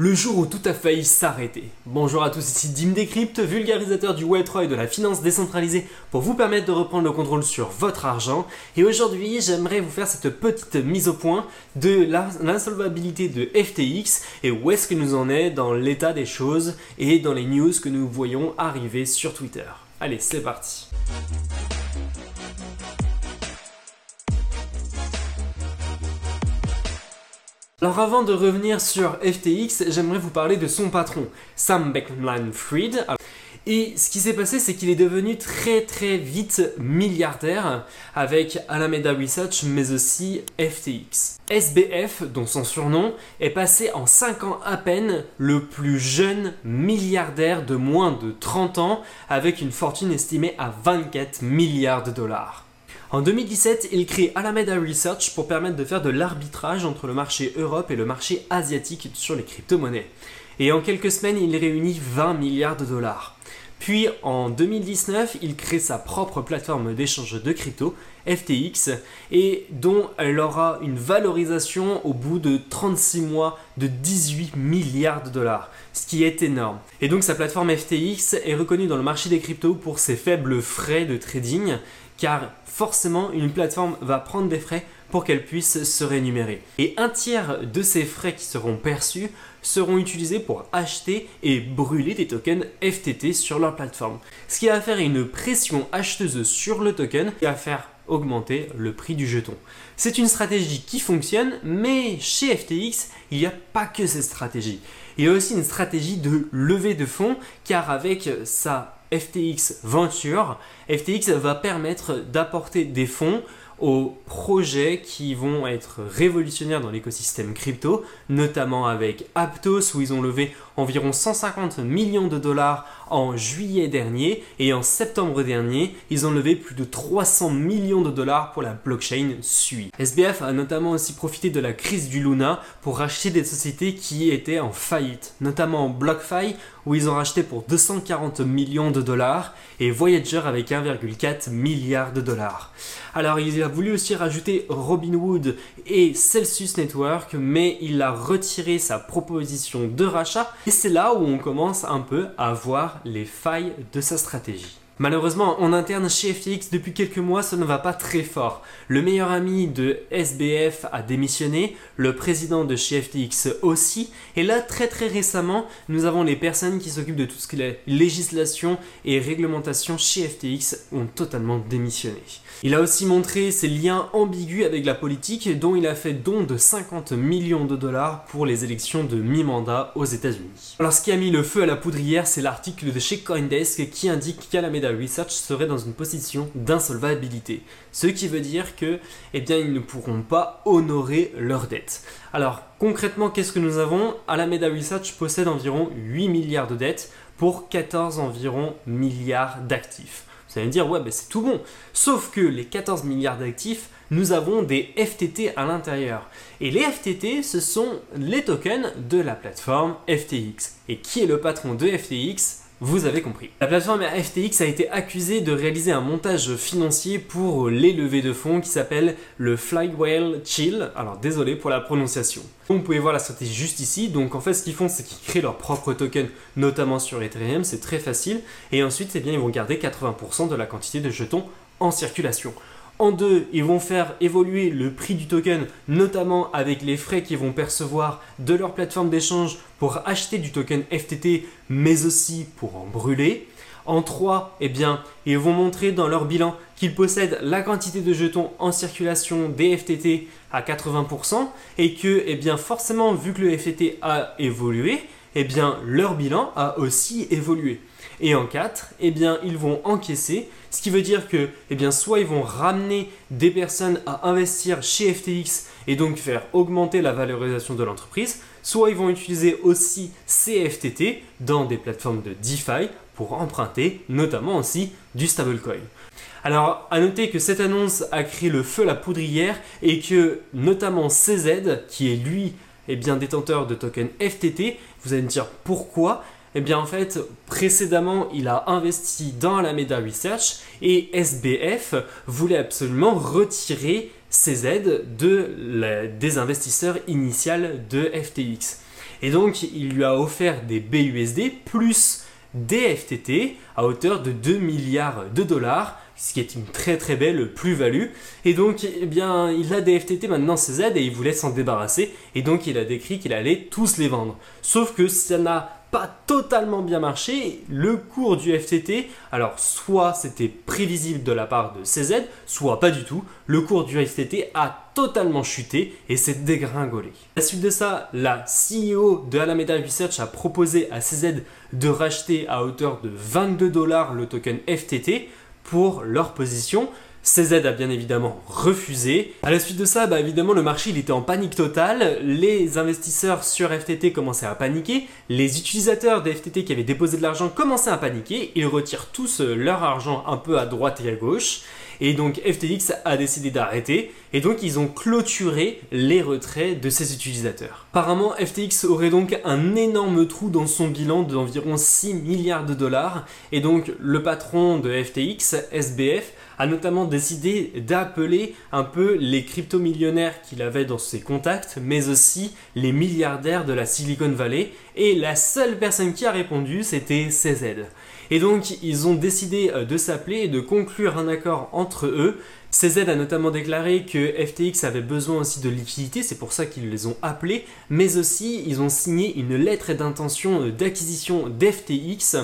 le jour où tout a failli s'arrêter. Bonjour à tous, ici Dim Decrypt, vulgarisateur du Web3 et de la finance décentralisée pour vous permettre de reprendre le contrôle sur votre argent. Et aujourd'hui, j'aimerais vous faire cette petite mise au point de l'insolvabilité de FTX et où est-ce que nous en est dans l'état des choses et dans les news que nous voyons arriver sur Twitter. Allez, c'est parti. Alors avant de revenir sur FTX, j'aimerais vous parler de son patron, Sam Beckman-Fried. Et ce qui s'est passé, c'est qu'il est devenu très très vite milliardaire avec Alameda Research, mais aussi FTX. SBF, dont son surnom, est passé en 5 ans à peine le plus jeune milliardaire de moins de 30 ans, avec une fortune estimée à 24 milliards de dollars. En 2017, il crée Alameda Research pour permettre de faire de l'arbitrage entre le marché Europe et le marché asiatique sur les crypto-monnaies. Et en quelques semaines, il réunit 20 milliards de dollars. Puis en 2019, il crée sa propre plateforme d'échange de crypto, FTX, et dont elle aura une valorisation au bout de 36 mois de 18 milliards de dollars, ce qui est énorme. Et donc sa plateforme FTX est reconnue dans le marché des cryptos pour ses faibles frais de trading, car forcément une plateforme va prendre des frais pour qu'elle puisse se rémunérer. Et un tiers de ces frais qui seront perçus seront utilisés pour acheter et brûler des tokens FTT sur leur plateforme. Ce qui va faire une pression acheteuse sur le token et va faire augmenter le prix du jeton. C'est une stratégie qui fonctionne, mais chez FTX, il n'y a pas que cette stratégie. Il y a aussi une stratégie de levée de fonds, car avec sa FTX Venture, FTX va permettre d'apporter des fonds aux projets qui vont être révolutionnaires dans l'écosystème crypto, notamment avec Aptos où ils ont levé environ 150 millions de dollars en juillet dernier et en septembre dernier, ils ont levé plus de 300 millions de dollars pour la blockchain Sui. SBF a notamment aussi profité de la crise du Luna pour racheter des sociétés qui étaient en faillite, notamment BlockFi où ils ont racheté pour 240 millions de dollars et Voyager avec 1,4 milliard de dollars. Alors il a voulu aussi rajouter Robinhood et Celsius Network mais il a retiré sa proposition de rachat et c'est là où on commence un peu à voir les failles de sa stratégie. Malheureusement, en interne chez FTX, depuis quelques mois, ça ne va pas très fort. Le meilleur ami de SBF a démissionné, le président de chez FTX aussi, et là, très très récemment, nous avons les personnes qui s'occupent de tout ce qui est législation et réglementation chez FTX ont totalement démissionné. Il a aussi montré ses liens ambigus avec la politique, dont il a fait don de 50 millions de dollars pour les élections de mi-mandat aux États-Unis. Alors, ce qui a mis le feu à la poudrière, c'est l'article de chez Coindesk qui indique Research serait dans une position d'insolvabilité. Ce qui veut dire que, eh bien, ils ne pourront pas honorer leurs dettes. Alors, concrètement, qu'est-ce que nous avons? Alameda Research possède environ 8 milliards de dettes pour 14 environ milliards d'actifs. Vous allez me dire, ouais, ben c'est tout bon. Sauf que les 14 milliards d'actifs, nous avons des FTT à l'intérieur. Et les FTT, ce sont les tokens de la plateforme FTX. Et qui est le patron de FTX vous avez compris. La plateforme FTX a été accusée de réaliser un montage financier pour les levées de fonds qui s'appelle le Flywheel Chill. Alors désolé pour la prononciation. Vous pouvez voir la stratégie juste ici. Donc en fait ce qu'ils font c'est qu'ils créent leur propre token, notamment sur Ethereum, c'est très facile. Et ensuite eh bien, ils vont garder 80% de la quantité de jetons en circulation. En deux, ils vont faire évoluer le prix du token, notamment avec les frais qu'ils vont percevoir de leur plateforme d'échange pour acheter du token FTT, mais aussi pour en brûler. En 3, eh bien, ils vont montrer dans leur bilan qu'ils possèdent la quantité de jetons en circulation des FTT à 80% et que, eh forcément, vu que le FTT a évolué, eh leur bilan a aussi évolué. Et en 4, eh bien, ils vont encaisser, ce qui veut dire que, eh soit ils vont ramener des personnes à investir chez FTX et donc faire augmenter la valorisation de l'entreprise, soit ils vont utiliser aussi ces FTT dans des plateformes de DeFi pour emprunter notamment aussi du stablecoin. Alors, à noter que cette annonce a créé le feu la poudrière et que notamment CZ, qui est lui eh détenteur de token FTT, vous allez me dire pourquoi eh bien en fait, précédemment, il a investi dans Alameda Research et SBF voulait absolument retirer ses aides de des investisseurs initiaux de FTX. Et donc, il lui a offert des BUSD plus des FTT à hauteur de 2 milliards de dollars, ce qui est une très très belle plus-value. Et donc, eh bien, il a des FTT maintenant CZ et il voulait s'en débarrasser. Et donc, il a décrit qu'il allait tous les vendre. Sauf que ça n'a pas totalement bien marché. Le cours du FTT, alors soit c'était prévisible de la part de CZ, soit pas du tout. Le cours du FTT a totalement chuté et s'est dégringolé. À la suite de ça, la CEO de Alameda Research a proposé à CZ de racheter à hauteur de 22 dollars le token FTT pour leur position. CZ a bien évidemment refusé. À la suite de ça, bah évidemment, le marché était en panique totale. Les investisseurs sur FTT commençaient à paniquer. Les utilisateurs des FTT qui avaient déposé de l'argent commençaient à paniquer. Ils retirent tous euh, leur argent un peu à droite et à gauche. Et donc FTX a décidé d'arrêter et donc ils ont clôturé les retraits de ses utilisateurs. Apparemment FTX aurait donc un énorme trou dans son bilan d'environ 6 milliards de dollars et donc le patron de FTX, SBF, a notamment décidé d'appeler un peu les crypto-millionnaires qu'il avait dans ses contacts, mais aussi les milliardaires de la Silicon Valley. Et la seule personne qui a répondu, c'était CZ. Et donc, ils ont décidé euh, de s'appeler et de conclure un accord entre eux. CZ a notamment déclaré que FTX avait besoin aussi de liquidité, c'est pour ça qu'ils les ont appelés, mais aussi ils ont signé une lettre d'intention euh, d'acquisition d'FTX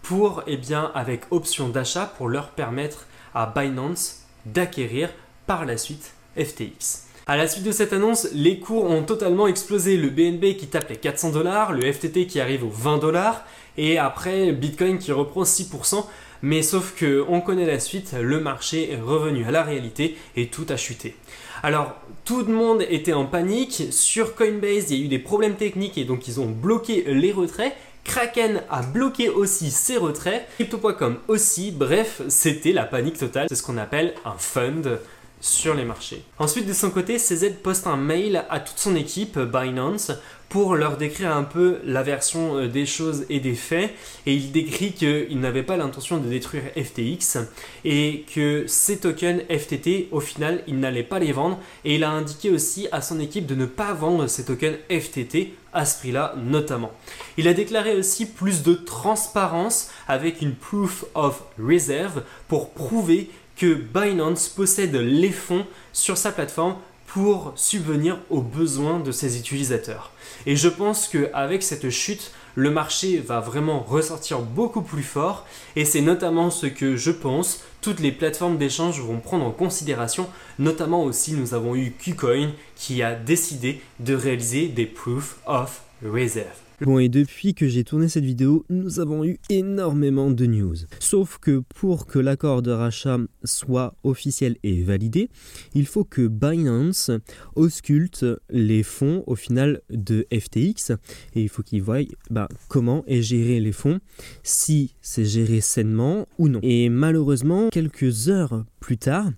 pour, eh bien, avec option d'achat pour leur permettre à Binance d'acquérir par la suite FTX. À la suite de cette annonce, les cours ont totalement explosé. Le BNB qui tape les 400 dollars, le FTT qui arrive aux 20 dollars, et après Bitcoin qui reprend 6%. Mais sauf que on connaît la suite, le marché est revenu à la réalité et tout a chuté. Alors tout le monde était en panique. Sur Coinbase, il y a eu des problèmes techniques et donc ils ont bloqué les retraits. Kraken a bloqué aussi ses retraits, Crypto.com aussi, bref, c'était la panique totale. C'est ce qu'on appelle un fund sur les marchés. Ensuite, de son côté, CZ poste un mail à toute son équipe Binance pour leur décrire un peu la version euh, des choses et des faits. Et il décrit qu'il n'avait pas l'intention de détruire FTX et que ces tokens FTT, au final, il n'allait pas les vendre. Et il a indiqué aussi à son équipe de ne pas vendre ces tokens FTT à ce prix-là notamment. Il a déclaré aussi plus de transparence avec une proof of reserve pour prouver que Binance possède les fonds sur sa plateforme pour subvenir aux besoins de ses utilisateurs. Et je pense qu'avec cette chute, le marché va vraiment ressortir beaucoup plus fort et c'est notamment ce que je pense toutes les plateformes d'échange vont prendre en considération. Notamment aussi nous avons eu KuCoin qui a décidé de réaliser des proof of reserve. Bon et depuis que j'ai tourné cette vidéo, nous avons eu énormément de news. Sauf que pour que l'accord de rachat soit officiel et validé, il faut que Binance ausculte les fonds au final de FTX et il faut qu'ils voient bah, comment est géré les fonds, si c'est géré sainement ou non. Et malheureusement, quelques heures plus tard,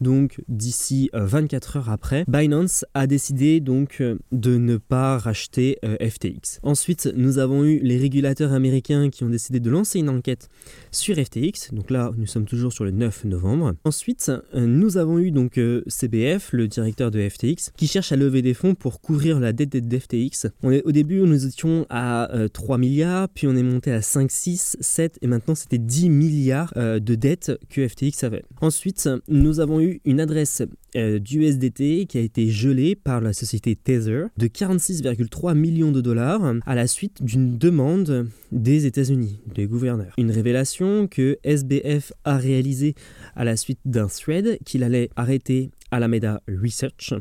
donc d'ici 24 euh, heures après, Binance a décidé donc euh, de ne pas racheter euh, FTX. Ensuite, nous avons eu les régulateurs américains qui ont décidé de lancer une enquête sur FTX. Donc là, nous sommes toujours sur le 9 novembre. Ensuite, nous avons eu donc CBF, le directeur de FTX, qui cherche à lever des fonds pour couvrir la dette d'FTX. Au début, nous étions à 3 milliards, puis on est monté à 5, 6, 7 et maintenant c'était 10 milliards de dettes que FTX avait. Ensuite, nous avons eu une adresse euh, d'USDT qui a été gelée par la société Tether de 46,3 millions de dollars à la suite d'une demande des États-Unis, des gouverneurs. Une révélation que SBF a réalisée à la suite d'un thread qu'il allait arrêter Alameda Research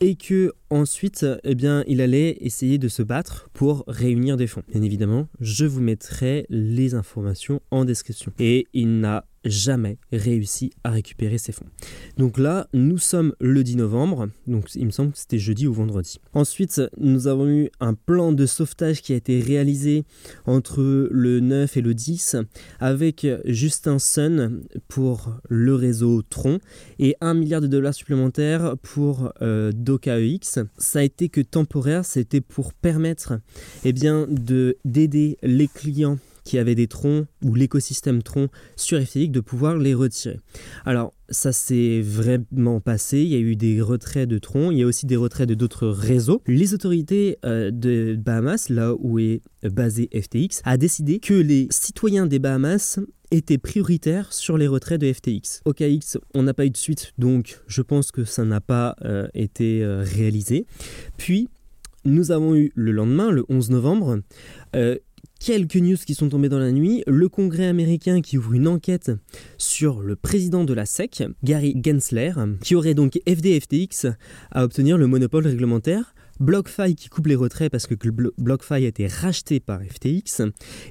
et que ensuite eh bien il allait essayer de se battre pour réunir des fonds. Bien évidemment, je vous mettrai les informations en description. Et il n'a jamais réussi à récupérer ses fonds. Donc là, nous sommes le 10 novembre, donc il me semble que c'était jeudi ou vendredi. Ensuite, nous avons eu un plan de sauvetage qui a été réalisé entre le 9 et le 10 avec Justin Sun pour le réseau Tron et 1 milliard de dollars supplémentaires pour euh, DokaEX. Ça a été que temporaire, c'était pour permettre eh bien, de, d'aider les clients qui avaient des troncs ou l'écosystème tronc sur FTX de pouvoir les retirer. Alors ça s'est vraiment passé, il y a eu des retraits de troncs, il y a aussi des retraits de d'autres réseaux. Les autorités euh, de Bahamas, là où est basé FTX, a décidé que les citoyens des Bahamas étaient prioritaires sur les retraits de FTX. OKX, on n'a pas eu de suite, donc je pense que ça n'a pas euh, été euh, réalisé. Puis, nous avons eu le lendemain, le 11 novembre, quelques news qui sont tombées dans la nuit. Le Congrès américain qui ouvre une enquête sur le président de la SEC, Gary Gensler, qui aurait donc FDFTX à obtenir le monopole réglementaire BlockFi qui coupe les retraits parce que BlockFi a été racheté par FTX,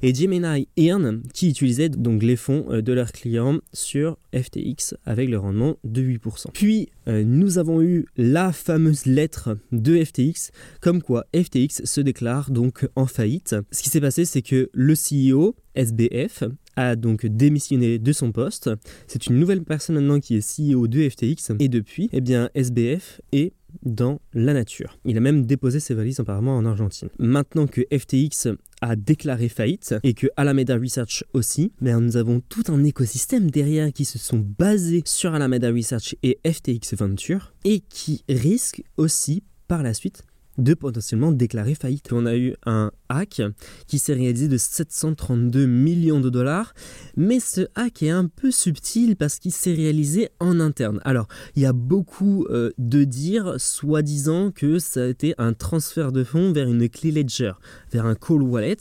et Gemini Earn qui utilisait donc les fonds euh, de leurs clients sur FTX avec le rendement de 8%. Puis euh, nous avons eu la fameuse lettre de FTX comme quoi FTX se déclare donc en faillite. Ce qui s'est passé c'est que le CEO SBF a donc démissionné de son poste. C'est une nouvelle personne maintenant qui est CEO de FTX et depuis, eh bien SBF est dans la nature. Il a même déposé ses valises apparemment en Argentine. Maintenant que FTX a déclaré faillite et que Alameda Research aussi, mais nous avons tout un écosystème derrière qui se sont basés sur Alameda Research et FTX Venture et qui risquent aussi par la suite de potentiellement déclarer faillite. On a eu un hack qui s'est réalisé de 732 millions de dollars, mais ce hack est un peu subtil parce qu'il s'est réalisé en interne. Alors, il y a beaucoup euh, de dire, soi-disant, que ça a été un transfert de fonds vers une clé Ledger, vers un call wallet.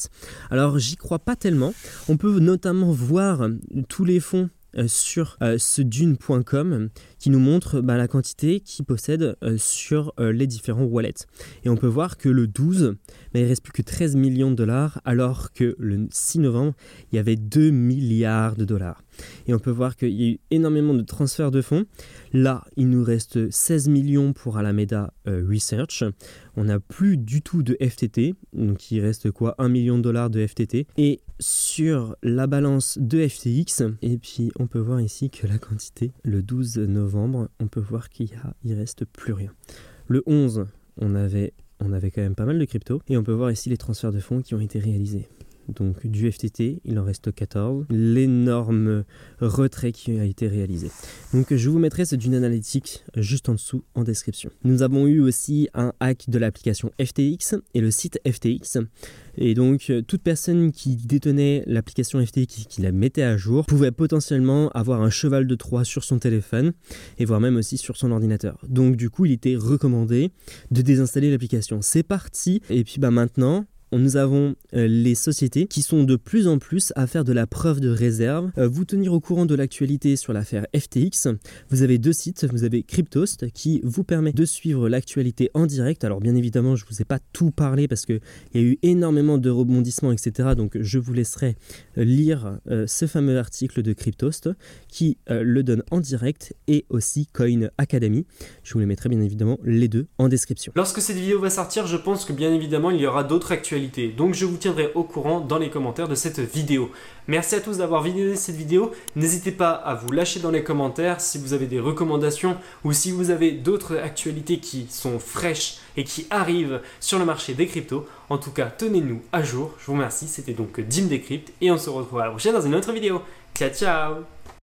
Alors, j'y crois pas tellement. On peut notamment voir tous les fonds sur euh, ce dune.com qui nous montre bah, la quantité qu'il possède euh, sur les différents wallets. Et on peut voir que le 12, bah, il reste plus que 13 millions de dollars alors que le 6 novembre, il y avait 2 milliards de dollars. Et on peut voir qu'il y a eu énormément de transferts de fonds. Là, il nous reste 16 millions pour Alameda Research. On n'a plus du tout de FTT, donc il reste quoi? 1 million de dollars de FTT. Et sur la balance de FTX. Et puis on peut voir ici que la quantité, le 12 novembre, on peut voir qu'il il reste plus rien. Le 11, on avait, on avait quand même pas mal de crypto. Et on peut voir ici les transferts de fonds qui ont été réalisés donc du FTT, il en reste 14, l'énorme retrait qui a été réalisé. Donc je vous mettrai ce d'une analytique juste en dessous en description. Nous avons eu aussi un hack de l'application FTX et le site FTX. Et donc toute personne qui détenait l'application FTX, qui la mettait à jour, pouvait potentiellement avoir un cheval de Troie sur son téléphone et voire même aussi sur son ordinateur. Donc du coup il était recommandé de désinstaller l'application. C'est parti et puis bah maintenant nous avons euh, les sociétés qui sont de plus en plus à faire de la preuve de réserve. Euh, vous tenir au courant de l'actualité sur l'affaire FTX. Vous avez deux sites. Vous avez Cryptost qui vous permet de suivre l'actualité en direct. Alors bien évidemment, je ne vous ai pas tout parlé parce qu'il y a eu énormément de rebondissements, etc. Donc je vous laisserai euh, lire ce fameux article de Cryptost qui le donne en direct et aussi Coin Academy. Je vous les mettrai bien évidemment les deux en description. Lorsque cette vidéo va sortir, je pense que bien évidemment il y aura d'autres actualités donc je vous tiendrai au courant dans les commentaires de cette vidéo. Merci à tous d'avoir vidéo cette vidéo. N'hésitez pas à vous lâcher dans les commentaires si vous avez des recommandations ou si vous avez d'autres actualités qui sont fraîches et qui arrivent sur le marché des cryptos. En tout cas, tenez-nous à jour. Je vous remercie. C'était donc Dim Decrypt et on se retrouve à la prochaine dans une autre vidéo. Ciao ciao